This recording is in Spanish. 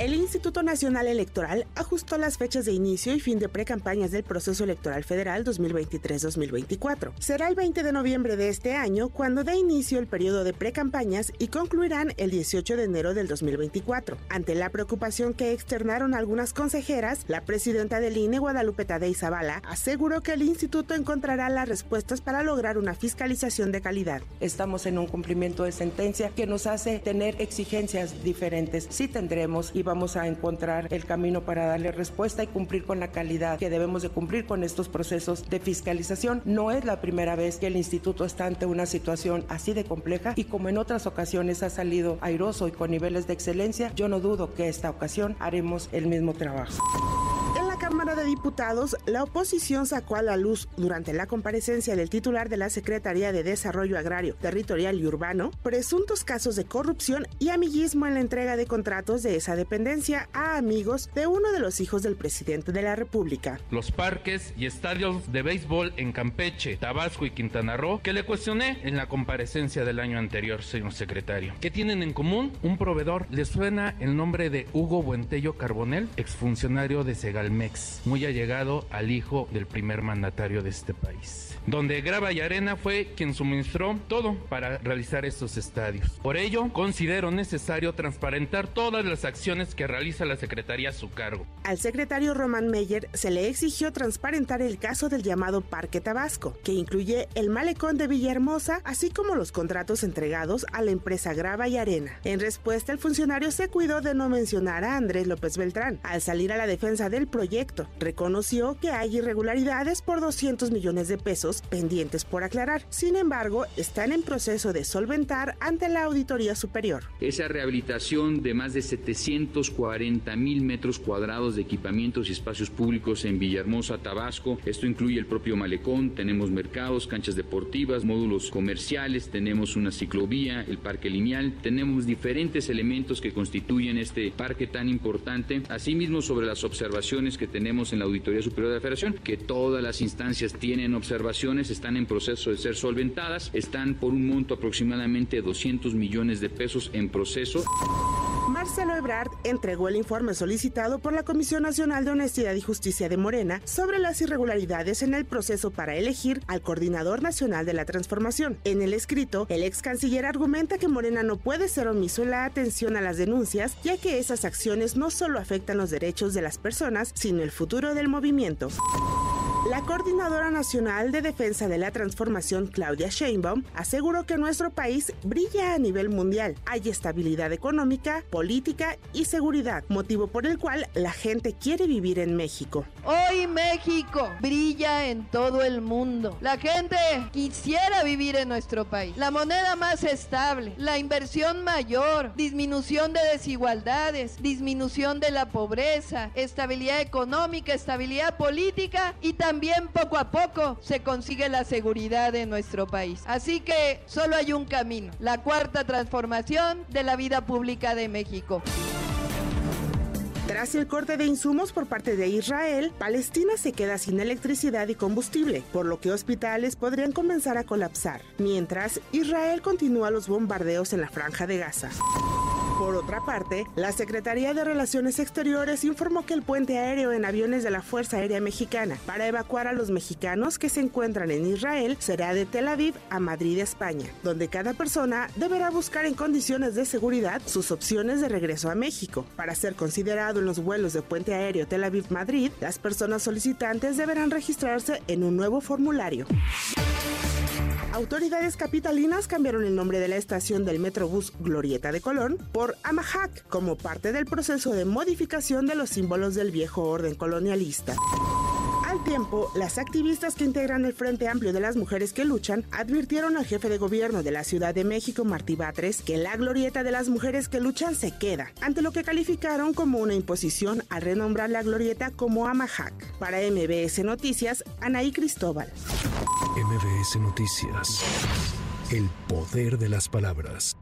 El Instituto Nacional Electoral ajustó las fechas de inicio y fin de precampañas del proceso electoral federal 2023-2024. Será el 20 de noviembre de este año cuando dé inicio el periodo de precampañas y concluirán el 18 de enero del 2024. Ante la preocupación que externaron algunas consejeras, la presidenta del INE, Guadalupe Tadei Zavala, aseguró que el instituto encontrará las respuestas para lograr una fiscalización de calidad. Estamos en un cumplimiento de sentencia que nos hace tener exigencias diferentes. Sí tendremos y vamos a encontrar el camino para darle respuesta y cumplir con la calidad que debemos de cumplir con estos procesos de fiscalización. No es la primera vez que el instituto está ante una situación así de compleja y como en otras ocasiones ha salido airoso y con niveles de excelencia, yo no dudo que esta ocasión haremos el mismo trabajo. Diputados, la oposición sacó a la luz durante la comparecencia del titular de la Secretaría de Desarrollo Agrario, Territorial y Urbano presuntos casos de corrupción y amiguismo en la entrega de contratos de esa dependencia a amigos de uno de los hijos del presidente de la República. Los parques y estadios de béisbol en Campeche, Tabasco y Quintana Roo, que le cuestioné en la comparecencia del año anterior, señor secretario. ¿Qué tienen en común? Un proveedor. ¿Le suena el nombre de Hugo Buentello Carbonel, exfuncionario de Segalmex? muy allegado al hijo del primer mandatario de este país donde Grava y Arena fue quien suministró todo para realizar estos estadios. Por ello, considero necesario transparentar todas las acciones que realiza la Secretaría a su cargo. Al secretario Román Meyer se le exigió transparentar el caso del llamado Parque Tabasco, que incluye el malecón de Villahermosa, así como los contratos entregados a la empresa Grava y Arena. En respuesta, el funcionario se cuidó de no mencionar a Andrés López Beltrán. Al salir a la defensa del proyecto, reconoció que hay irregularidades por 200 millones de pesos pendientes por aclarar. Sin embargo, están en proceso de solventar ante la Auditoría Superior. Esa rehabilitación de más de 740 mil metros cuadrados de equipamientos y espacios públicos en Villahermosa, Tabasco. Esto incluye el propio malecón, tenemos mercados, canchas deportivas, módulos comerciales, tenemos una ciclovía, el parque lineal, tenemos diferentes elementos que constituyen este parque tan importante. Asimismo, sobre las observaciones que tenemos en la Auditoría Superior de la Federación, que todas las instancias tienen observaciones, están en proceso de ser solventadas, están por un monto aproximadamente 200 millones de pesos en proceso. Marcelo Ebrard entregó el informe solicitado por la Comisión Nacional de Honestidad y Justicia de Morena sobre las irregularidades en el proceso para elegir al coordinador nacional de la transformación. En el escrito, el ex canciller argumenta que Morena no puede ser omiso en la atención a las denuncias, ya que esas acciones no solo afectan los derechos de las personas, sino el futuro del movimiento. La coordinadora nacional de defensa de la transformación, Claudia Sheinbaum, aseguró que nuestro país brilla a nivel mundial. Hay estabilidad económica, política y seguridad, motivo por el cual la gente quiere vivir en México. Hoy México brilla en todo el mundo. La gente quisiera vivir en nuestro país. La moneda más estable, la inversión mayor, disminución de desigualdades, disminución de la pobreza, estabilidad económica, estabilidad política y también también poco a poco se consigue la seguridad en nuestro país. Así que solo hay un camino, la cuarta transformación de la vida pública de México. Tras el corte de insumos por parte de Israel, Palestina se queda sin electricidad y combustible, por lo que hospitales podrían comenzar a colapsar, mientras Israel continúa los bombardeos en la franja de Gaza. Por otra parte, la Secretaría de Relaciones Exteriores informó que el puente aéreo en aviones de la Fuerza Aérea Mexicana para evacuar a los mexicanos que se encuentran en Israel será de Tel Aviv a Madrid, España, donde cada persona deberá buscar en condiciones de seguridad sus opciones de regreso a México. Para ser considerado en los vuelos de puente aéreo Tel Aviv-Madrid, las personas solicitantes deberán registrarse en un nuevo formulario. Autoridades capitalinas cambiaron el nombre de la estación del Metrobús Glorieta de Colón por Amahac como parte del proceso de modificación de los símbolos del viejo orden colonialista. Al tiempo, las activistas que integran el Frente Amplio de las Mujeres que Luchan advirtieron al jefe de gobierno de la Ciudad de México, Martí Batres, que la glorieta de las mujeres que luchan se queda, ante lo que calificaron como una imposición al renombrar la glorieta como Amahac. Para MBS Noticias, Anaí Cristóbal. MBS Noticias. El poder de las palabras.